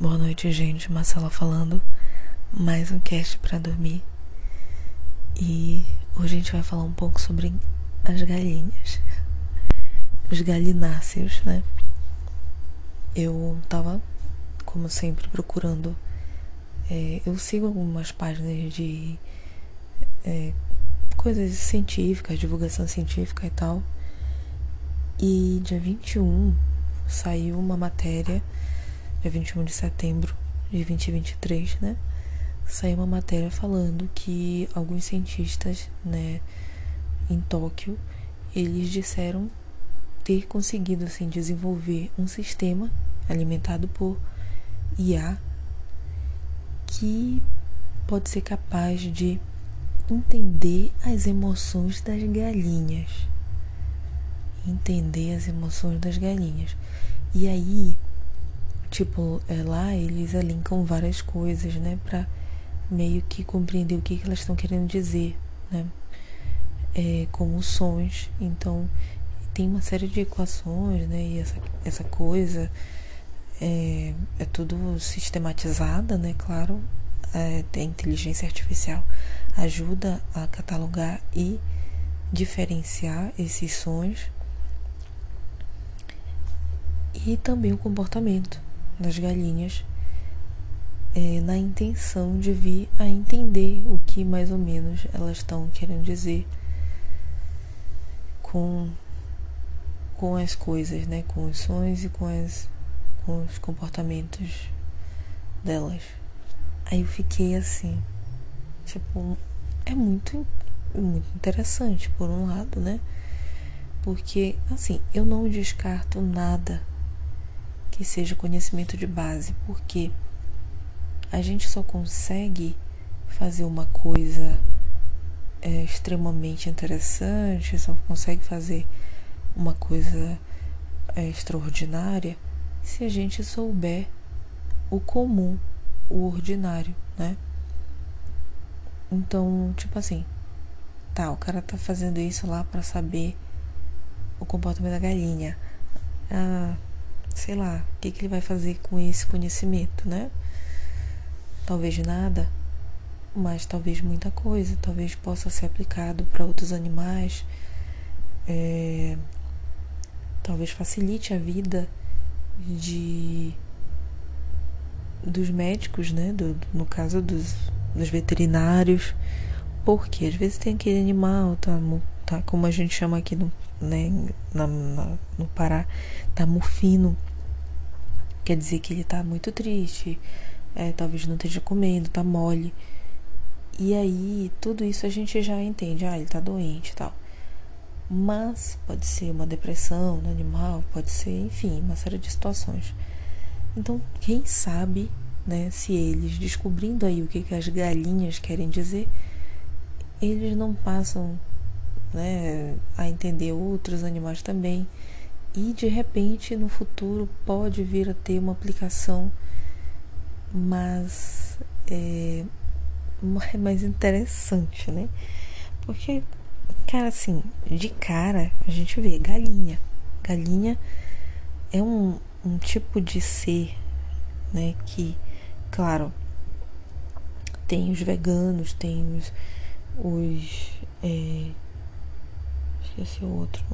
Boa noite, gente. Marcela falando. Mais um cast para dormir. E hoje a gente vai falar um pouco sobre as galinhas. Os galináceos, né? Eu tava, como sempre, procurando. É, eu sigo algumas páginas de é, coisas científicas, divulgação científica e tal. E dia 21 saiu uma matéria dia 21 de setembro de 2023, né? Saiu uma matéria falando que alguns cientistas, né, em Tóquio, eles disseram ter conseguido assim desenvolver um sistema alimentado por IA que pode ser capaz de entender as emoções das galinhas. Entender as emoções das galinhas. E aí Tipo, é, lá eles elencam várias coisas, né? Pra meio que compreender o que, que elas estão querendo dizer, né? É, como sons. Então, tem uma série de equações, né? E essa, essa coisa é, é tudo sistematizada, né? Claro, é, a inteligência artificial ajuda a catalogar e diferenciar esses sons e também o comportamento das galinhas é, na intenção de vir a entender o que mais ou menos elas estão querendo dizer com com as coisas, né, com os sons e com as com os comportamentos delas. Aí eu fiquei assim, tipo, é muito muito interessante por um lado, né? Porque assim, eu não descarto nada que seja conhecimento de base, porque a gente só consegue fazer uma coisa é, extremamente interessante, só consegue fazer uma coisa é, extraordinária se a gente souber o comum, o ordinário, né? Então, tipo assim, tá, o cara tá fazendo isso lá para saber o comportamento da galinha. Ah, sei lá, o que, que ele vai fazer com esse conhecimento, né? Talvez nada, mas talvez muita coisa, talvez possa ser aplicado para outros animais, é, talvez facilite a vida de dos médicos, né? Do, no caso dos, dos veterinários, porque às vezes tem aquele animal, tá, tá como a gente chama aqui no, né, na, na, no Pará, tá mufino quer dizer que ele tá muito triste, é, talvez não esteja comendo, tá mole. E aí, tudo isso a gente já entende, ah, ele tá doente e tal. Mas pode ser uma depressão no animal, pode ser, enfim, uma série de situações. Então, quem sabe, né, se eles descobrindo aí o que, que as galinhas querem dizer, eles não passam né, a entender outros animais também e de repente no futuro pode vir a ter uma aplicação mais, é, mais interessante, né? Porque, cara, assim, de cara a gente vê galinha. Galinha é um, um tipo de ser, né? Que, claro, tem os veganos, tem os. os é, esqueci o outro?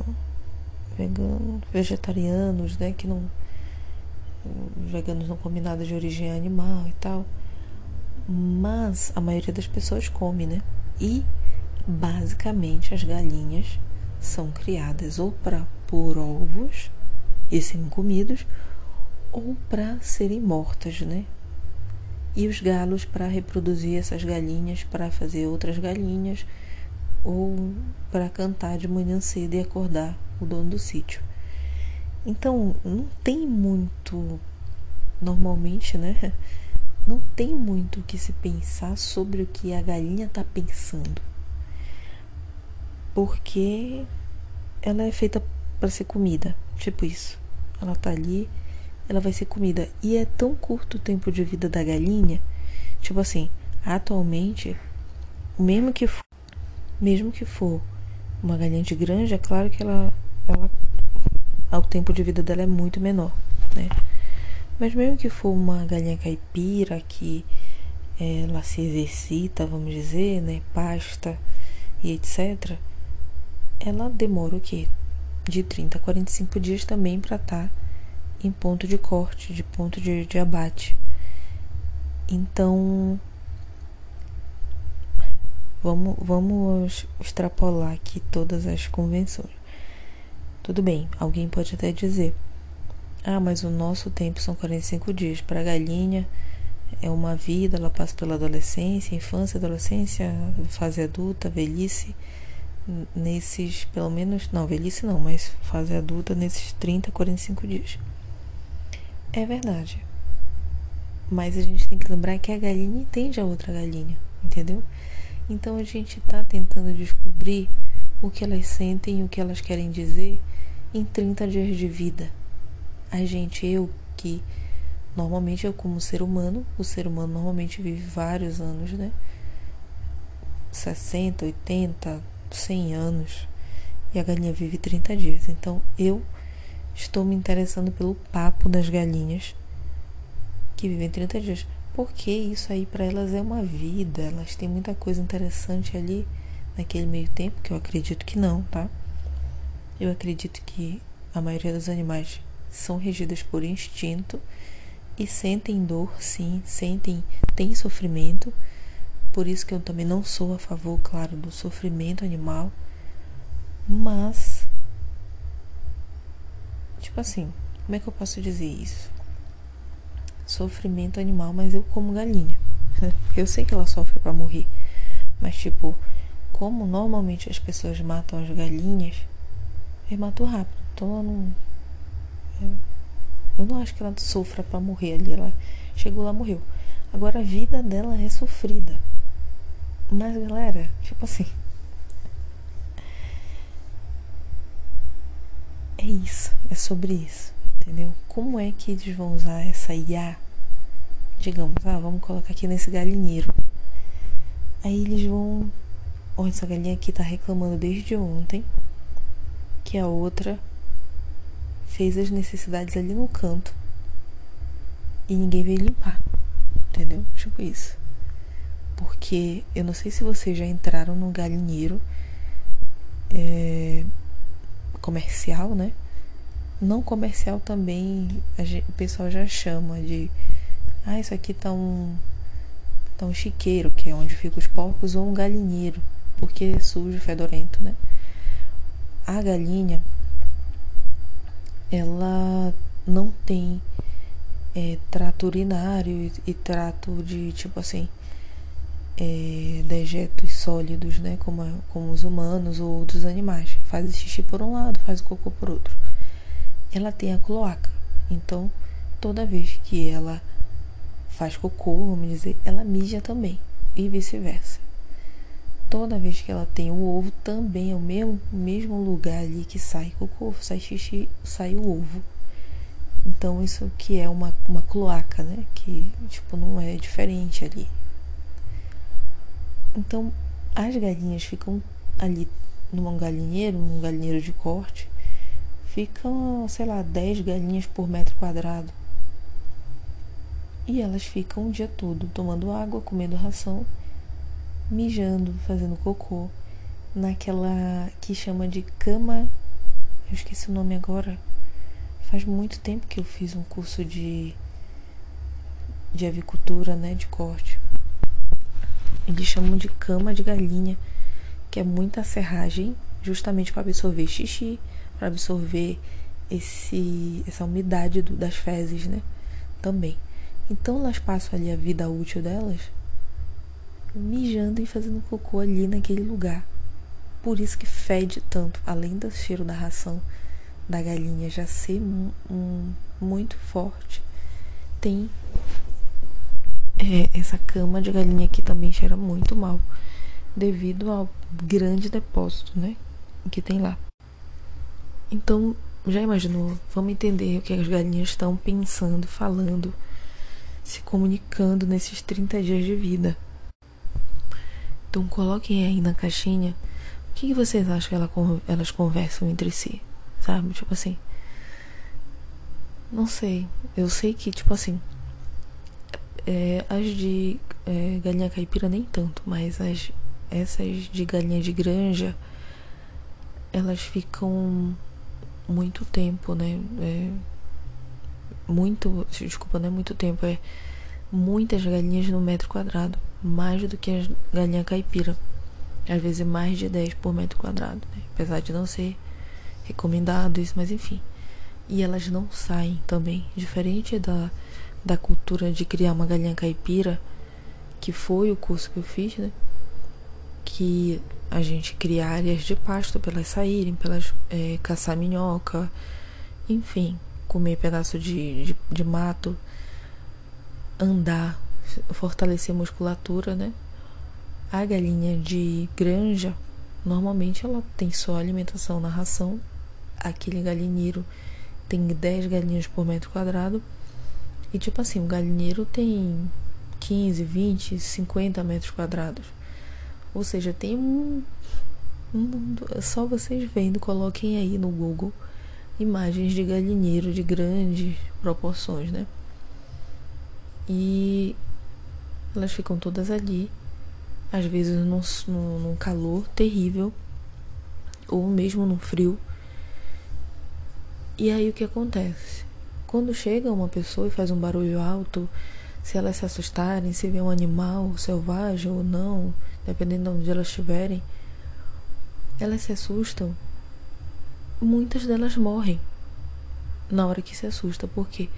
Veganos, vegetarianos, né, que não os veganos não comem nada de origem animal e tal. Mas a maioria das pessoas come, né? E basicamente as galinhas são criadas ou para pôr ovos e serem comidos ou para serem mortas, né? E os galos para reproduzir essas galinhas, para fazer outras galinhas ou para cantar de manhã cedo e acordar o dono do sítio. Então, não tem muito, normalmente, né? Não tem muito o que se pensar sobre o que a galinha está pensando. Porque ela é feita para ser comida, tipo isso. Ela tá ali, ela vai ser comida. E é tão curto o tempo de vida da galinha, tipo assim, atualmente, mesmo que for, mesmo que for uma galinha de granja, é claro que ela ela o tempo de vida dela é muito menor, né? Mas mesmo que for uma galinha caipira que ela se exercita, vamos dizer, né, pasta e etc, ela demora o quê? De 30 a 45 dias também para estar tá em ponto de corte, de ponto de, de abate. Então, vamos, vamos extrapolar aqui todas as convenções. Tudo bem, alguém pode até dizer: ah, mas o nosso tempo são 45 dias. Para a galinha é uma vida, ela passa pela adolescência, infância, adolescência, fase adulta, velhice. Nesses, pelo menos, não, velhice não, mas fase adulta nesses 30, 45 dias. É verdade. Mas a gente tem que lembrar que a galinha entende a outra galinha, entendeu? Então a gente está tentando descobrir o que elas sentem e o que elas querem dizer em 30 dias de vida. A gente, eu que normalmente eu como ser humano, o ser humano normalmente vive vários anos, né? 60, 80, 100 anos. E a galinha vive 30 dias. Então eu estou me interessando pelo papo das galinhas que vivem 30 dias. Porque isso aí para elas é uma vida, elas têm muita coisa interessante ali naquele meio tempo, que eu acredito que não, tá? Eu acredito que a maioria dos animais são regidos por instinto e sentem dor, sim, sentem, têm sofrimento. Por isso que eu também não sou a favor, claro, do sofrimento animal. Mas, tipo assim, como é que eu posso dizer isso? Sofrimento animal, mas eu como galinha. Eu sei que ela sofre para morrer, mas tipo, como normalmente as pessoas matam as galinhas, eu mato rápido. Então ela não. Eu, eu não acho que ela sofra para morrer ali. Ela chegou lá, morreu. Agora a vida dela é sofrida. Mas galera, tipo assim. É isso, é sobre isso, entendeu? Como é que eles vão usar essa IA? Digamos, ah, vamos colocar aqui nesse galinheiro. Aí eles vão. Olha, essa galinha aqui tá reclamando desde ontem que a outra fez as necessidades ali no canto e ninguém veio limpar. Entendeu? Tipo isso. Porque eu não sei se vocês já entraram no galinheiro é, comercial, né? Não comercial também gente, o pessoal já chama de ah, isso aqui tá um tá um chiqueiro, que é onde ficam os porcos, ou um galinheiro, porque é sujo, fedorento, né? A galinha ela não tem é, trato urinário e, e, trato de tipo assim é, dejetos sólidos, né, como, como os humanos ou outros animais. Faz xixi por um lado, faz cocô por outro. Ela tem a cloaca, então toda vez que ela faz cocô, vamos dizer, ela mija também e vice-versa toda vez que ela tem o ovo, também é o mesmo, mesmo lugar ali que sai cocô, sai xixi, sai o ovo. Então isso que é uma, uma cloaca, né? Que tipo não é diferente ali. Então as galinhas ficam ali num galinheiro, num galinheiro de corte, ficam, sei lá, 10 galinhas por metro quadrado. E elas ficam o dia todo tomando água, comendo ração mijando, fazendo cocô, naquela que chama de cama. Eu esqueci o nome agora. Faz muito tempo que eu fiz um curso de de avicultura, né, de corte. Eles chamam de cama de galinha, que é muita serragem, justamente para absorver xixi, para absorver esse essa umidade do, das fezes, né? Também. Então elas passam ali a vida útil delas mijando e fazendo cocô ali naquele lugar. Por isso que fede tanto, além do cheiro da ração da galinha já ser um, muito forte, tem é, essa cama de galinha que também cheira muito mal, devido ao grande depósito, né, que tem lá. Então, já imaginou? Vamos entender o que as galinhas estão pensando, falando, se comunicando nesses 30 dias de vida. Então coloquem aí na caixinha o que, vocês acham que ela, elas conversam entre si, sabe? Tipo assim. não sei. Eu sei que, tipo assim. É, as de é, galinha caipira nem tanto, mas as essas de galinha de granja elas ficam muito tempo, né? É, muito, desculpa, não é muito tempo, é muitas galinhas no metro quadrado, mais do que as galinha caipira. Às vezes mais de 10 por metro quadrado, né? apesar de não ser recomendado isso, mas enfim. E elas não saem também, diferente da, da cultura de criar uma galinha caipira, que foi o curso que eu fiz, né? Que a gente cria áreas de pasto para elas saírem, para elas é, caçar minhoca, enfim, comer pedaço de, de, de mato, andar, fortalecer a musculatura, né? A galinha de granja, normalmente ela tem só alimentação na ração. Aquele galinheiro tem 10 galinhas por metro quadrado. E tipo assim, o galinheiro tem 15, 20, 50 metros quadrados. Ou seja, tem um, um só vocês vendo, coloquem aí no Google imagens de galinheiro de grandes proporções, né? E elas ficam todas ali, às vezes num, num calor terrível, ou mesmo no frio. E aí o que acontece? Quando chega uma pessoa e faz um barulho alto, se elas se assustarem, se vê um animal selvagem ou não, dependendo de onde elas estiverem, elas se assustam. Muitas delas morrem na hora que se assusta, porque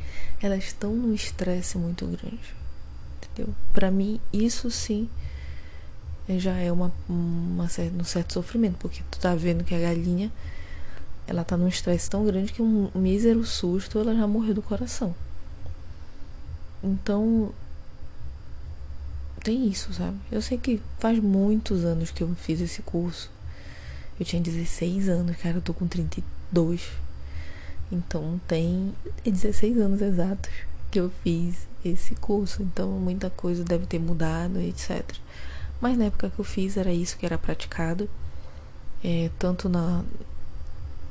elas estão num estresse muito grande. Entendeu? Para mim, isso sim já é uma, uma um certo sofrimento, porque tu tá vendo que a galinha ela tá num estresse tão grande que um mísero susto ela já morreu do coração. Então, tem isso, sabe? Eu sei que faz muitos anos que eu fiz esse curso. Eu tinha 16 anos, cara, eu tô com 32. Então tem 16 anos exatos que eu fiz esse curso. Então muita coisa deve ter mudado, etc. Mas na época que eu fiz era isso que era praticado. É, tanto na,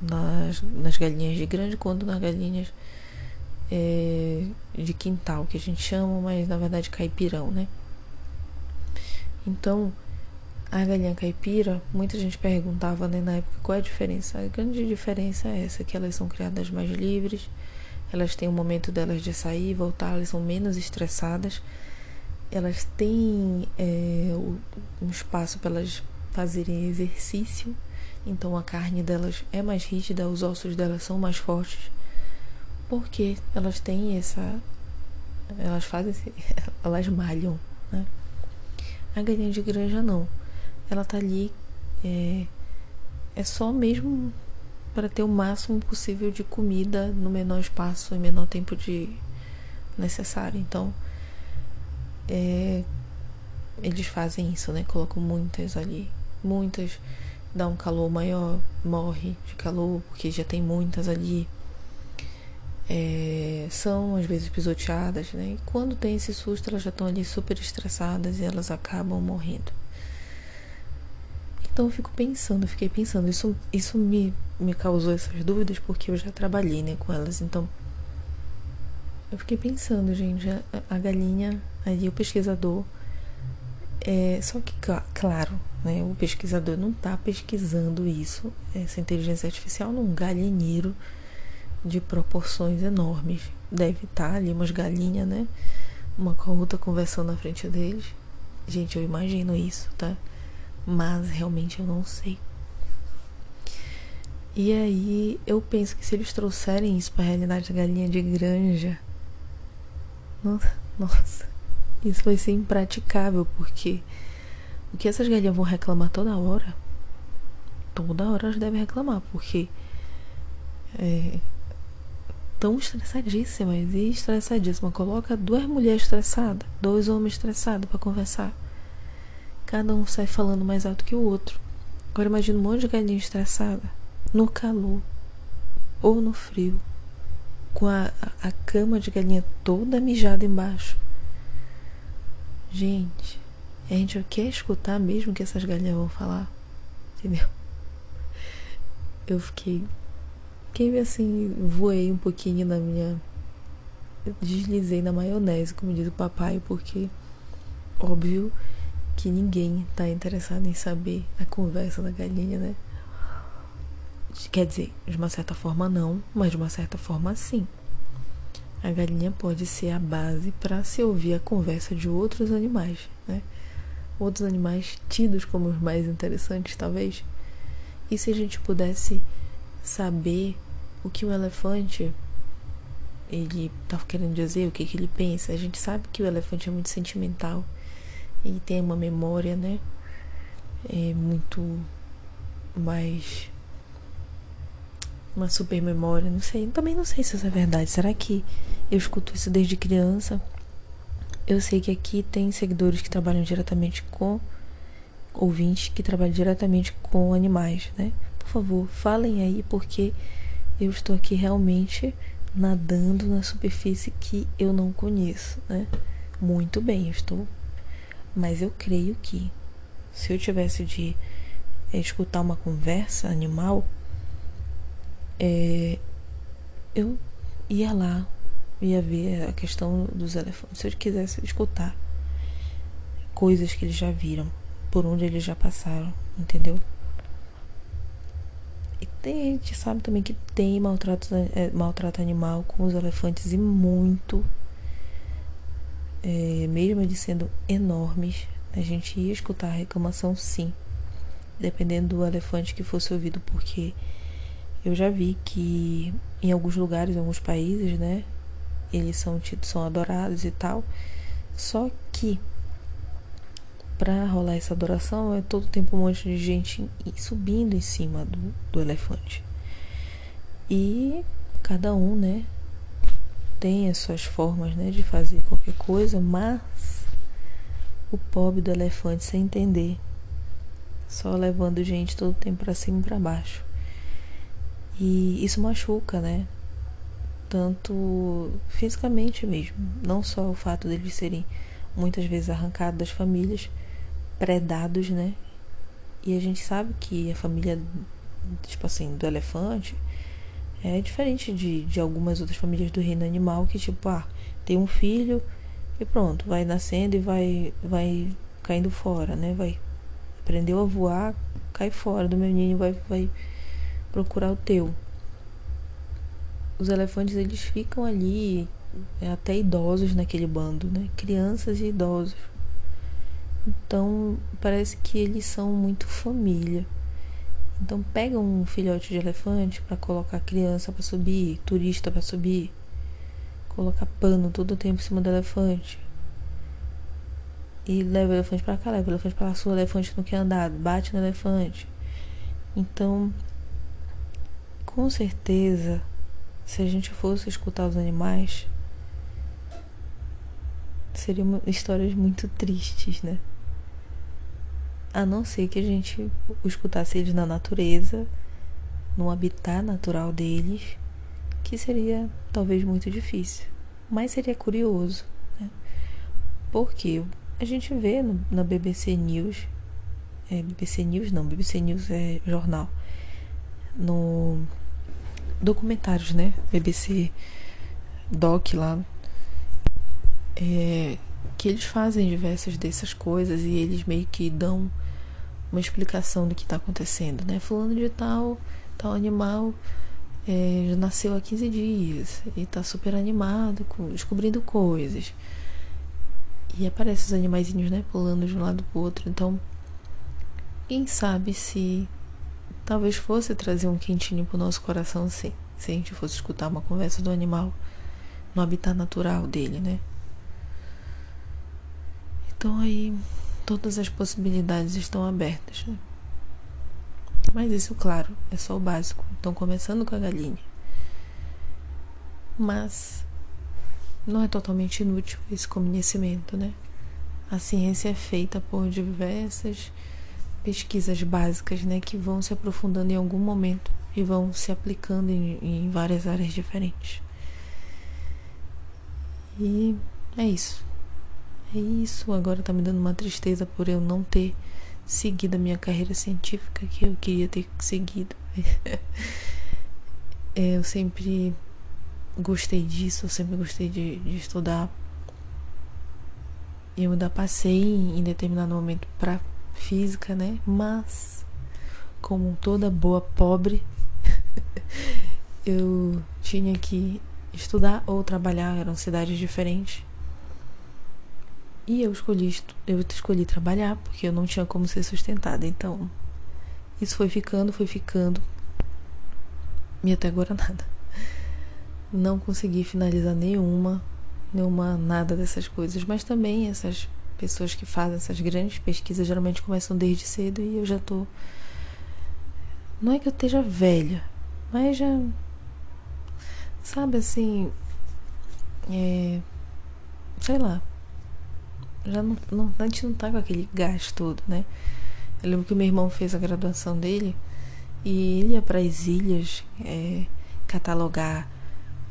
nas, nas galinhas de grande quanto nas galinhas é, de quintal, que a gente chama, mas na verdade caipirão, né? Então, a galinha caipira, muita gente perguntava né, na época qual é a diferença. A grande diferença é essa, que elas são criadas mais livres, elas têm o um momento delas de sair e voltar, elas são menos estressadas, elas têm é, um espaço para elas fazerem exercício, então a carne delas é mais rígida, os ossos delas são mais fortes, porque elas têm essa. Elas fazem. Elas malham, né? A galinha de granja não. Ela tá ali. É, é só mesmo para ter o máximo possível de comida no menor espaço e menor tempo de necessário. Então, é, eles fazem isso, né? Colocam muitas ali, muitas dá um calor maior, morre de calor porque já tem muitas ali é, são às vezes pisoteadas, né? E quando tem esse susto, elas já estão ali super estressadas e elas acabam morrendo. Então eu fico pensando, fiquei pensando, isso, isso me, me causou essas dúvidas porque eu já trabalhei né, com elas, então eu fiquei pensando, gente, a, a galinha, ali o pesquisador, é, só que, claro, né, o pesquisador não está pesquisando isso, essa inteligência artificial num galinheiro de proporções enormes. Deve estar ali umas galinhas, né? Uma com a outra conversando na frente deles. Gente, eu imagino isso, tá? Mas realmente eu não sei. E aí eu penso que se eles trouxerem isso para a realidade da galinha de granja, nossa, isso vai ser impraticável, porque o que essas galinhas vão reclamar toda hora, toda hora elas devem reclamar, porque é, tão estressadíssimas e estressadíssimas. Coloca duas mulheres estressadas, dois homens estressados para conversar. Cada um sai falando mais alto que o outro. Agora imagina um monte de galinha estressada no calor ou no frio, com a, a cama de galinha toda mijada embaixo. Gente, a gente quer escutar mesmo que essas galinhas vão falar, entendeu? Eu fiquei Fiquei assim, voei um pouquinho na minha deslizei na maionese, como diz o papai, porque óbvio que ninguém tá interessado em saber a conversa da galinha, né? Quer dizer, de uma certa forma não, mas de uma certa forma sim. A galinha pode ser a base para se ouvir a conversa de outros animais, né? Outros animais tidos como os mais interessantes, talvez. E se a gente pudesse saber o que o elefante ele tá querendo dizer, o que, que ele pensa. A gente sabe que o elefante é muito sentimental e tem uma memória, né? É muito mais uma super memória, não sei, também não sei se isso é verdade. Será que eu escuto isso desde criança? Eu sei que aqui tem seguidores que trabalham diretamente com ouvintes que trabalham diretamente com animais, né? Por favor, falem aí porque eu estou aqui realmente nadando na superfície que eu não conheço, né? Muito bem, eu estou. Mas eu creio que se eu tivesse de é, escutar uma conversa animal, é, eu ia lá, ia ver a questão dos elefantes. Se eu quisesse escutar coisas que eles já viram, por onde eles já passaram, entendeu? E tem, a gente sabe também que tem maltrato, é, maltrato animal com os elefantes e muito. É, mesmo eles sendo enormes, a gente ia escutar a reclamação sim, dependendo do elefante que fosse ouvido, porque eu já vi que em alguns lugares, em alguns países, né, eles são tidos, são adorados e tal. Só que para rolar essa adoração é todo tempo um monte de gente subindo em cima do, do elefante. E cada um, né, tem as suas formas, né, de fazer qualquer coisa, mas o pobre do elefante sem entender, só levando gente todo tempo para cima e para baixo. E isso machuca, né? Tanto fisicamente mesmo, não só o fato deles serem muitas vezes arrancados das famílias, predados, né? E a gente sabe que a família, tipo assim, do elefante é diferente de, de algumas outras famílias do reino animal que, tipo, ah, tem um filho e pronto, vai nascendo e vai, vai caindo fora, né? Vai aprendeu a voar, cai fora do meu ninho, vai, vai procurar o teu. Os elefantes eles ficam ali é, até idosos naquele bando, né? Crianças e idosos. Então, parece que eles são muito família. Então, pega um filhote de elefante para colocar criança para subir, turista para subir, coloca pano todo o tempo em cima do elefante. E leva o elefante para cá, leva o elefante para lá, o elefante não quer andar, bate no elefante. Então, com certeza, se a gente fosse escutar os animais, seriam histórias muito tristes, né? A não ser que a gente escutasse eles na natureza, no habitat natural deles, que seria talvez muito difícil. Mas seria curioso, né? Porque a gente vê no, na BBC News, é, BBC News não, BBC News é jornal, no documentários, né? BBC Doc lá, é, que eles fazem diversas dessas coisas e eles meio que dão uma explicação do que está acontecendo, né? Fulano de tal, tal animal é, já nasceu há 15 dias e está super animado, descobrindo coisas. E aparecem os animaizinhos, né? Pulando de um lado pro outro. Então, quem sabe se talvez fosse trazer um quentinho pro nosso coração, sim. Se a gente fosse escutar uma conversa do animal no habitat natural dele, né? Então aí todas as possibilidades estão abertas. Né? Mas isso, claro, é só o básico. Então, começando com a galinha. Mas não é totalmente inútil esse conhecimento, né? A ciência é feita por diversas pesquisas básicas, né, que vão se aprofundando em algum momento e vão se aplicando em, em várias áreas diferentes. E é isso. É isso, agora tá me dando uma tristeza por eu não ter seguido a minha carreira científica que eu queria ter seguido. é, eu sempre gostei disso, eu sempre gostei de, de estudar. Eu ainda passei em determinado momento para física, né? Mas, como toda boa pobre, eu tinha que estudar ou trabalhar, eram cidades diferentes. E eu escolhi, eu escolhi trabalhar porque eu não tinha como ser sustentada. Então, isso foi ficando, foi ficando. E até agora nada. Não consegui finalizar nenhuma, nenhuma nada dessas coisas, mas também essas pessoas que fazem essas grandes pesquisas geralmente começam desde cedo e eu já tô não é que eu esteja velha, mas já sabe assim, é, sei lá, já não, não, a gente não tá com aquele gás todo, né? Eu lembro que o meu irmão fez a graduação dele e ele ia para as ilhas é, catalogar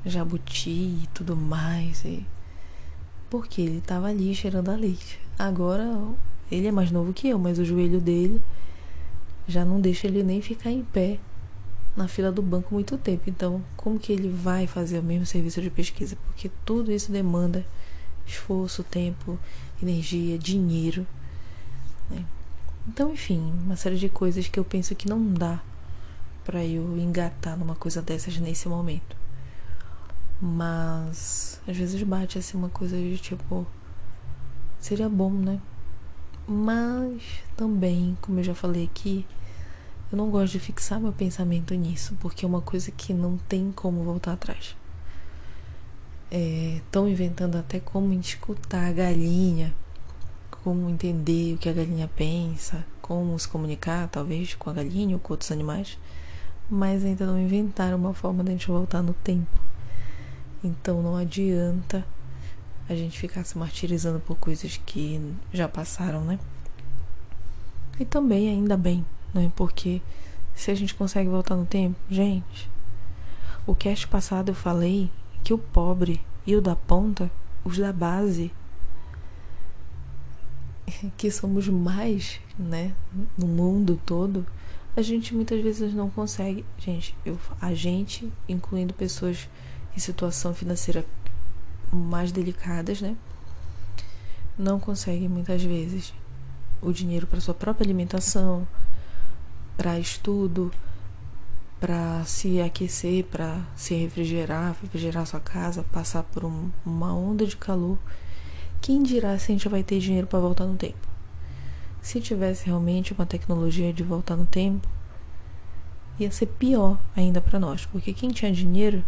jabuti e tudo mais. E... Porque ele tava ali cheirando a leite. Agora ele é mais novo que eu, mas o joelho dele já não deixa ele nem ficar em pé na fila do banco muito tempo. Então, como que ele vai fazer o mesmo serviço de pesquisa? Porque tudo isso demanda esforço, tempo, energia, dinheiro. Né? Então, enfim, uma série de coisas que eu penso que não dá para eu engatar numa coisa dessas nesse momento. Mas às vezes bate assim uma coisa de tipo seria bom, né? Mas também, como eu já falei aqui, eu não gosto de fixar meu pensamento nisso, porque é uma coisa que não tem como voltar atrás. Estão é, inventando até como escutar a galinha, como entender o que a galinha pensa, como se comunicar, talvez, com a galinha ou com outros animais, mas ainda não inventaram uma forma de a gente voltar no tempo. Então não adianta a gente ficar se martirizando por coisas que já passaram, né? E também, ainda bem, né? Porque se a gente consegue voltar no tempo, gente, o cast passado eu falei que o pobre e o da ponta, os da base, que somos mais, né, no mundo todo, a gente muitas vezes não consegue, gente, eu, a gente, incluindo pessoas em situação financeira mais delicadas, né, não consegue muitas vezes o dinheiro para sua própria alimentação, para estudo, para se aquecer, para se refrigerar, refrigerar sua casa, passar por um, uma onda de calor. Quem dirá se a gente vai ter dinheiro para voltar no tempo? Se tivesse realmente uma tecnologia de voltar no tempo, ia ser pior ainda para nós, porque quem tinha dinheiro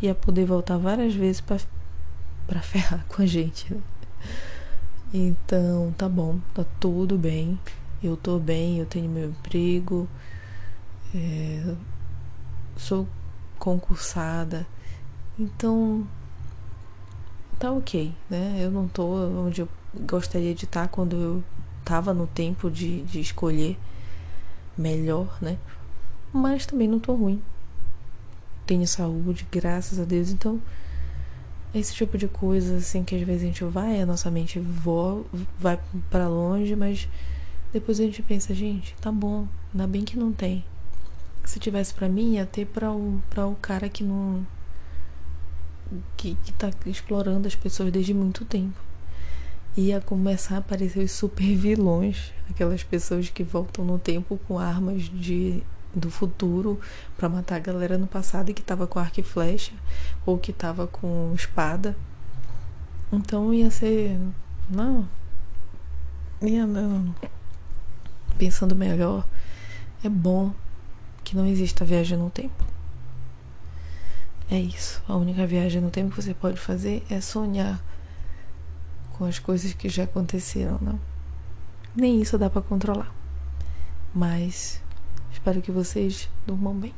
ia poder voltar várias vezes para ferrar com a gente. Né? Então, tá bom, tá tudo bem. Eu tô bem, eu tenho meu emprego, é, sou concursada. Então, tá ok, né? Eu não tô onde eu gostaria de estar quando eu tava no tempo de, de escolher melhor, né? Mas também não tô ruim. Tenho saúde, graças a Deus. Então, esse tipo de coisa, assim, que às vezes a gente vai, a nossa mente voa, vai para longe, mas depois a gente pensa, gente, tá bom, ainda bem que não tem. Se tivesse para mim, ia ter para o, pra o cara que não. Que, que tá explorando as pessoas desde muito tempo. Ia começar a aparecer os super vilões, aquelas pessoas que voltam no tempo com armas de do futuro para matar a galera no passado e que tava com arco e flecha ou que tava com espada. Então ia ser. Não. Ia não. Pensando melhor, é bom que não exista viagem no tempo. É isso. A única viagem no tempo que você pode fazer é sonhar com as coisas que já aconteceram, não? Nem isso dá para controlar. Mas espero que vocês durmam bem.